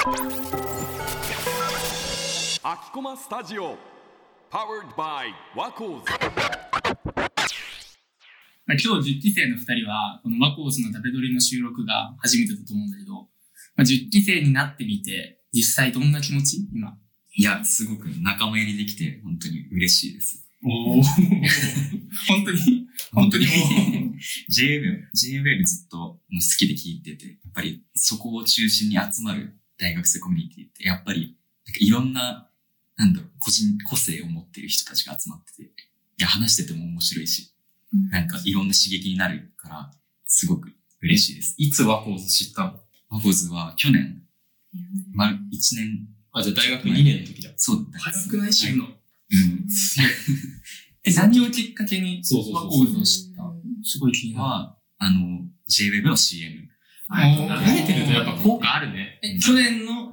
秋駒スタジオ Powered by ワコーズまあ、今日10期生の2人は、このワコーズの食べ撮りの収録が初めてだと思うんだけど、まあ、10期生になってみて、実際どんな気持ち？今。いや、すごく仲間入りできて、本当に嬉しいです。おお 本当に？本当にもう。JWave、JWave ずっともう好きで聞いてて、やっぱりそこを中心に集まる大学生コミュニティって、やっぱり、なんかいろんな、なんだろう、個人、個性を持っている人たちが集まってて、いや、話してても面白いし、なんかいろんな刺激になるから、すごく嬉しいです。いつワコーズ知ったの？ワコーズは去年、ま、1年、あ、じゃあ大学2年の時だ。そうだ早くない？知るの？うん。え、何をきっかけにワコーズを知った？すごい気になる。は、あの、JWave の CM。慣れてるとやっぱ効果あるね。え、去年の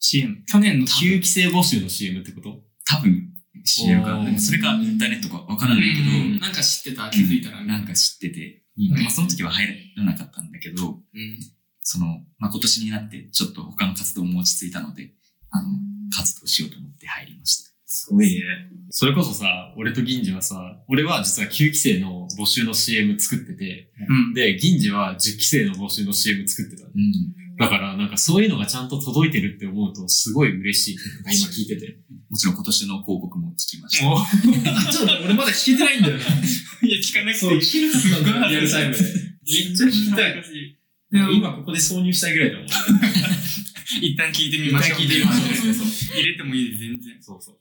？CM。去年の。9期生募集の CM ってこと？多分。CM か。それかインターネットか。わからないけど、うんなんか知ってた気づいたら。なんか知ってて、うん。まあその時は入らなかったんだけど、うん。その、まあ今年になってちょっと他の活動も落ち着いたので、あの、活動しようと思って入りました。すごいね。それこそさ、俺と銀次はさ、俺は実は9期生の募集の CM 作ってて、うん。で、銀次は10期生の募集の CM 作ってたの。うん。だから、なんかそういうのがちゃんと届いてるって思うと、すごい嬉しい。今聞いてて。もちろん今年の広告も聞きました。ちょっと俺まだ聞けてないんだよな。いや、聞かなくてそう、いい。聞けなかったんだよ、リアルタイムで。めっちゃ聞きたい。今ここで挿入したいぐらいだもん。一旦聞いてみましょう。一旦聞いてみましょう。入れてもいいです、全然。そうそう。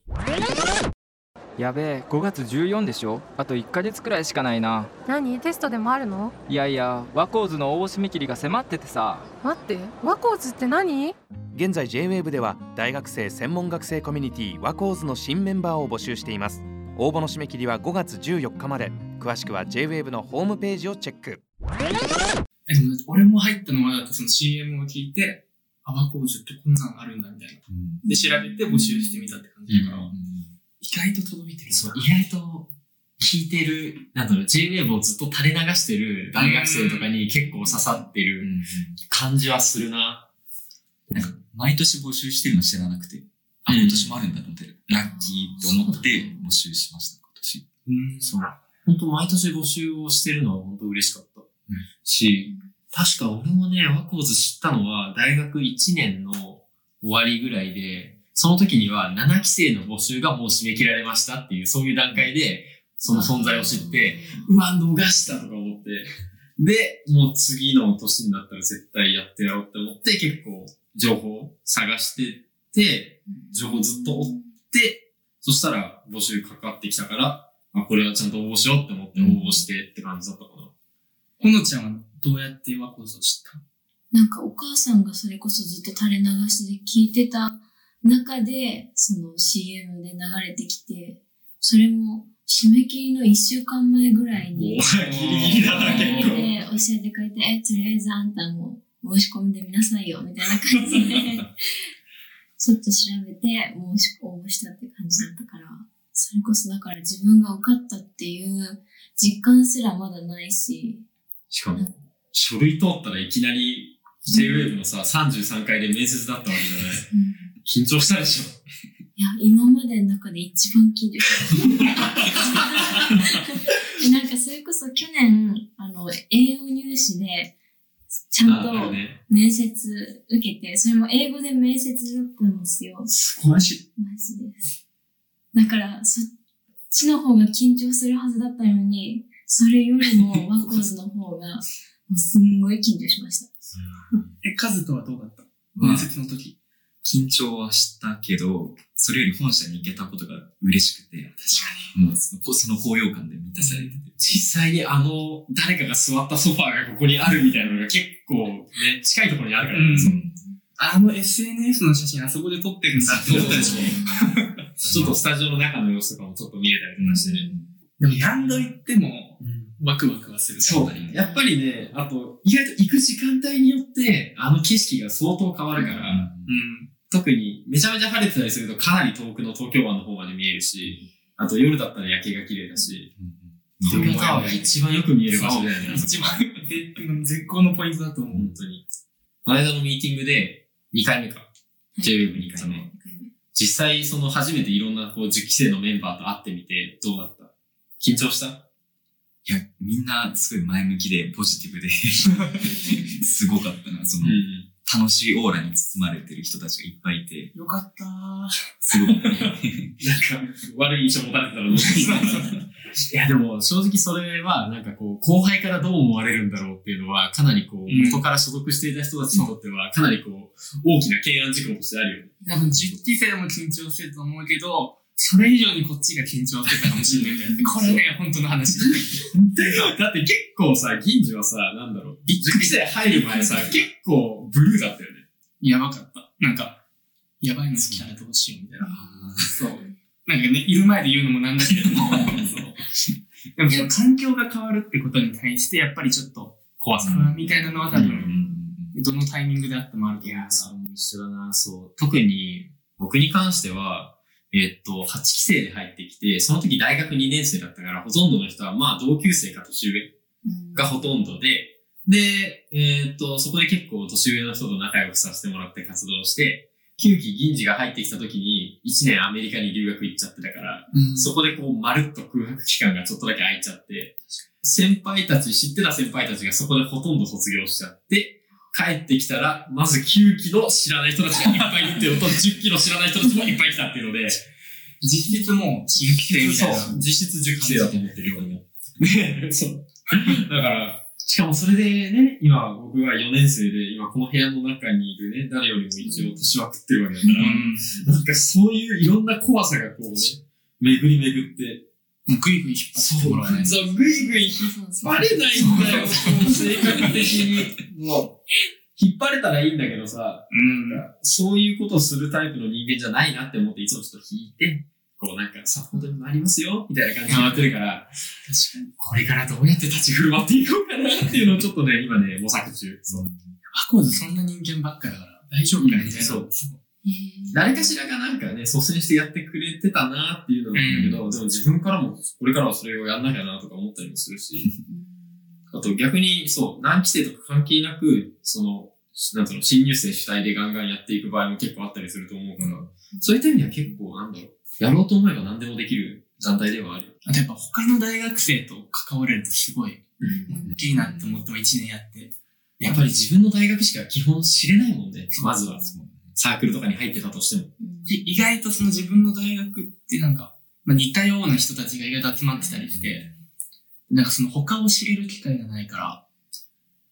やべえ5月14でしょ？あと1ヶ月くらいしかないな。何？テストでもあるの？いやいやワコーズの応募締め切りが迫っててさ。待ってワコーズって何？現在 JWAVE では大学生専門学生コミュニティワコーズの新メンバーを募集しています。応募の締め切りは5月14日まで。詳しくは JWAVE のホームページをチェック。俺も入ったのは、その CM を聞いて、あ、ワコーズってこんなんあるんだ、みたいな。うんで、調べて募集してみたって感じだから、うん意外と届いてる。そう、意外と聞いてる、なんだろう、JWAVE をずっと垂れ流してる大学生とかに結構刺さってる感じはするな。なんか、毎年募集してるの知らなくて、あ、うん今年もあるんだと思って、ラッキーと思って募集しました、今年。うん、そう。本当毎年募集をしてるのは本当嬉しかった。し、確か俺もね、ワコーズ知ったのは大学1年の終わりぐらいで、その時には7期生の募集がもう締め切られましたっていう、そういう段階で、その存在を知って、うわ、逃したとか思って、で、もう次の年になったら絶対やってやろうって思って、結構情報探してって、情報ずっと追って、そしたら募集かかってきたから、あ、これはちゃんと応募しようって思って応募してって感じだったかな。ほのちゃんはどうやってワコーズを知った？なんかお母さんがそれこそずっと垂れ流しで聞いてた中で、その CM で流れてきて、それも締め切りの一週間前ぐらいに、ギリギリだな、結構。で教えてくれて、え、とりあえずあんたも申し込んでみなさいよ、みたいな感じで、ちょっと調べて申し応募したって感じだったから、それこそだから自分が受かったっていう実感すらまだないし、しかも、書類通ったらいきなり JWAVE のさ、33回で面接だったわけじゃないうん緊張したでしょ？いや、今までの中で一番緊張した。えなんかそれこそ去年、あの、英語入試で、ちゃんとね。面接受けて、それも英語で面接だったんですよ。すごいし。マジです。だから、そっちの方が緊張するはずだったのに、それよりもワコーズの方が、もうすんごい緊張しました。え、カズとはどうだった？まあ面接の時。緊張はしたけど、それより本社に行けたことが嬉しくて、確かに。もうその、その高揚感で満たされてて。実際にあの、誰かが座ったソファーがここにあるみたいなのが結構ね、近いところにあるからね。うんあの SNS の写真あそこで撮ってるんだってそう思ったでしょ。ちょっとスタジオの中の様子とかもちょっと見れたりとかしてね。でも何度言っても、ワクワクはする。そうだね。やっぱりね、あと、意外と行く時間帯によって、あの景色が相当変わるから、うん。特にめちゃめちゃ晴れてたりするとかなり遠くの東京湾の方まで見えるし、あと夜だったら夜景が綺麗だし、東京タワーが一番よく見える場所だよね。一番絶絶好のポイントだと思う。本当に。この間のミーティングで、2回目か。JWEB2 回目。実際、その初めていろんなこう、10期生のメンバーと会ってみて、どうだった？緊張した？いや、みんなすごい前向きでポジティブで、すごかったな。その、ん。楽しいオーラに包まれてる人たちがいっぱいいて、よかったー。すごくね。なんか、悪い印象持たれてたらどうしよういや、でも、正直それは、なんかこう、後輩からどう思われるんだろうっていうのは、かなりこう、うん元から所属していた人たちにとっては、かなりこう、大きな懸案事項としてあるよね。多分10期生も緊張してると思うけど、それ以上にこっちが緊張してたかもしれないみたいな。これね、本当の話。だって結構さ、銀次はさ、なんだろう、10期生入る前さ、結構ブルーだったよね。やばかった。なんか、やばいの来たらどうしようみたいな。そう。なんかね、いる前で言うのもなんだけれども、そう。でもその環境が変わるってことに対して、やっぱりちょっと怖さ。みたいなのは多うん分、どのタイミングであってもあるといや、思うそれも一緒だな、そう。特に、僕に関しては、えっと、8期生で入ってきて、その時大学2年生だったから、ほとんどの人は、まあ、同級生か年上がほとんどで、で、えっと、そこで結構年上の人と仲良くさせてもらって活動して、9期銀次が入ってきた時に、1年アメリカに留学行っちゃってたから、うん。そこでこう、まるっと空白期間がちょっとだけ空いちゃって、先輩たち、知ってた先輩たちがそこでほとんど卒業しちゃって、帰ってきたら、まず9期の知らない人たちがいっぱいいるっていうのと、10期の知らない人たちもいっぱい来たっていうので、実質もう新規生みたいな。そう実質10期生だと思ってるよ、俺も。で、そう。だから、しかもそれでね、今僕は4年生で、今この部屋の中にいるね、誰よりも一応年は食ってるわけだから、なんかそういういろんな怖さがこうね、巡り巡って、もうグイグイ引っ張ってもらわないと。そう、ぐいぐい引っ張れないんだよ、性格的に。もう、引っ張れたらいいんだけどさ、うん。そういうことをするタイプの人間じゃないなって思って、いつもちょっと引いて、こうなんかサポートにもありますよ、みたいな感じでやってるから、確かに。これからどうやって立ち振る舞っていこうかなっていうのをちょっとね、今ね、模索中。そう。ワコーズそんな人間ばっかだから、大丈夫かみたいな。そうそう。誰かしらがなんかね、率先してやってくれてたなっていうのなんだけど、でも自分からも、これからはそれをやんなきゃなとか思ったりもするし、あと逆に、そう、何期生とか関係なく、その、なんつうの、新入生主体でガンガンやっていく場合も結構あったりすると思うから、そういった意味では結構、なんだろう、やろうと思えば何でもできる団体ではあるよ。あとやっぱ他の大学生と関われるとすごい、大きいなって思っても1年やって。やっぱり自分の大学しか基本知れないもんね、まずは。サークルとかに入ってたとしても。い意外とその自分の大学ってなんか、まあ、似たような人たちが意外と集まってたりして、なんかその他を知れる機会がないから、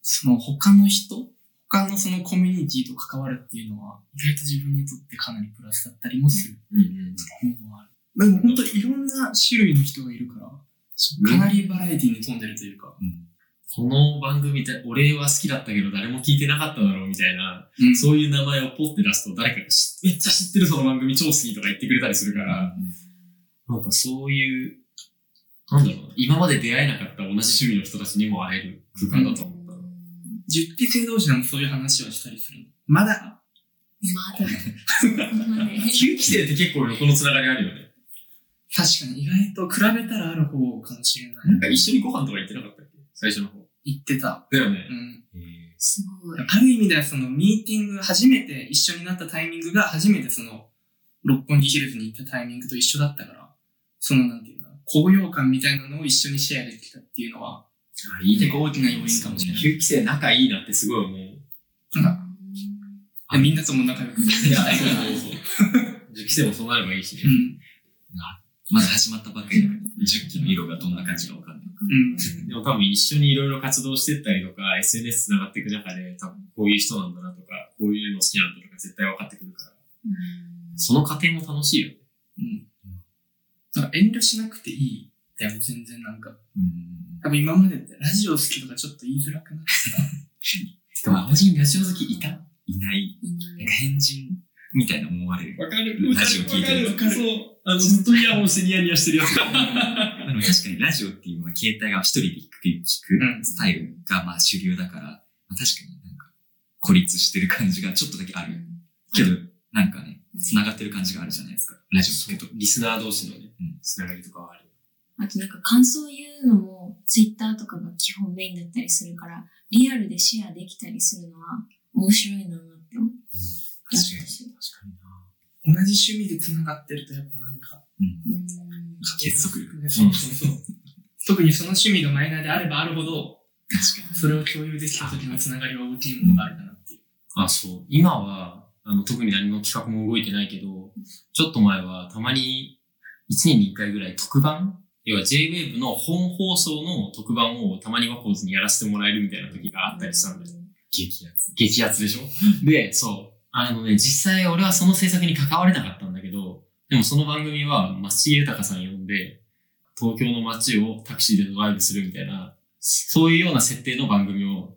その他の人他のそのコミュニティと関わるっていうのは、意外と自分にとってかなりプラスだったりもするうんいうのはある。でも本当いろんな種類の人がいるから、かなりバラエティに富んでるというか、この番組って俺は好きだったけど誰も聞いてなかっただろうみたいな、うんそういう名前をポッて出すと誰かが知めっちゃ知ってるその番組超好きとか言ってくれたりするから、なんかそういう、なんだろうな、今まで出会えなかった同じ趣味の人たちにも会える空間だと思った。10期生同士でもそういう話をしたりするの？まだ？まだ。そこまで。9期生って結構横のつながりあるよね。確かに意外と比べたらある方かもしれない。なんか一緒にご飯とか行ってなかったっけ？最初の方。言ってた。だよねう。ん。すごい。ある意味ではそのミーティング、初めて一緒になったタイミングが初めてその六本木ヒルズに行ったタイミングと一緒だったから、そのなんていうか、高揚感みたいなのを一緒にシェアできたっていうのは、あいいね結。構大きな要因かもしれない。9期生仲いいなってすごい思う。なんかみんなとも仲良くいや、そうそうそう。10期生もそうなればいいしね。うん。まだ始まったばっかりだから、10期の色がどんな感じかわかんない。うん。でも多分一緒にいろいろ活動してったりとか、SNS 繋がっていく中で、多分こういう人なんだなとか、こういうの好きなんだとか絶対分かってくるから、その過程も楽しいよね。うん。なんか遠慮しなくていい。だよね、全然なんか。うん。多分今までってラジオ好きとかちょっと言いづらくなってでも、青人ラジオ好きいた？いない。いないなんか変人？みたいな思われる。わかるラジオ聞いてるわかる。そう。あの、ずっとイヤホンしてニヤニヤしてるやつ。でも確かにラジオっていうのは携帯が一人で聞く聞くスタイルがまあ主流だから、まあ、確かになんか孤立してる感じがちょっとだけある。けど、なんかね、繋がってる感じがあるじゃないですか。ラジオ聞くと。リスナー同士のねうん、つながりとかはある。あとなんか感想言うのも、ツイッターとかが基本メインだったりするから、リアルでシェアできたりするのは面白いなって思う。確かに。確かにな。同じ趣味で繋がってるとやっぱなんか、うん。うん。結束力。ねそうそうそう。特にその趣味がマイナーであればあるほど、確かに。それを共有できた時の繋がりは大きいものがあるかなっていう。あ、そう。今は、あの、特に何の企画も動いてないけど、ちょっと前はたまに1年に1回ぐらい特番要は J-Wave の本放送の特番をたまにワコーズにやらせてもらえるみたいな時があったりしたんだよ。激アツ。激アツでしょ？で、そう。あのね、実際俺はその制作に関われなかったんだけど、でもその番組は松重豊さん呼んで、東京の街をタクシーでドライブするみたいな、そういうような設定の番組を、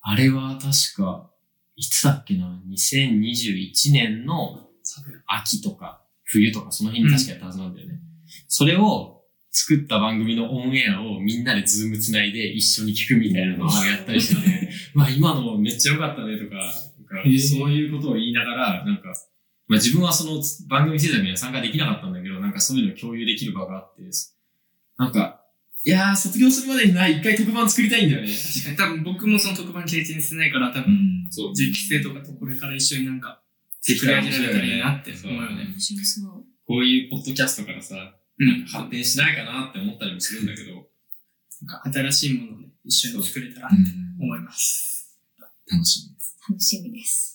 あれは確か、いつだっけな、2021年の秋とか冬とかその辺に確かやったはずなんだよね。それを作った番組のオンエアをみんなでズームつないで一緒に聞くみたいなのをやったりしてて、まあ今のめっちゃ良かったねとか、そういうことを言いながら、なんか、まあ自分はその番組制作には参加できなかったんだけど、なんかそういうのを共有できる場があって、なんか、いやー、卒業するまでにな、一回特番作りたいんだよね。確かに多分僕もその特番経験してないから多分、うん。そう。実期生とかとこれから一緒になんか、で作り上げられたらいいなって思うよね。面白そう。こういうポッドキャストからさ、うん。発展しないかなって思ったりもするんだけど、なんか新しいものをね、一緒に作れたらうん思います。楽しみです。楽しみです。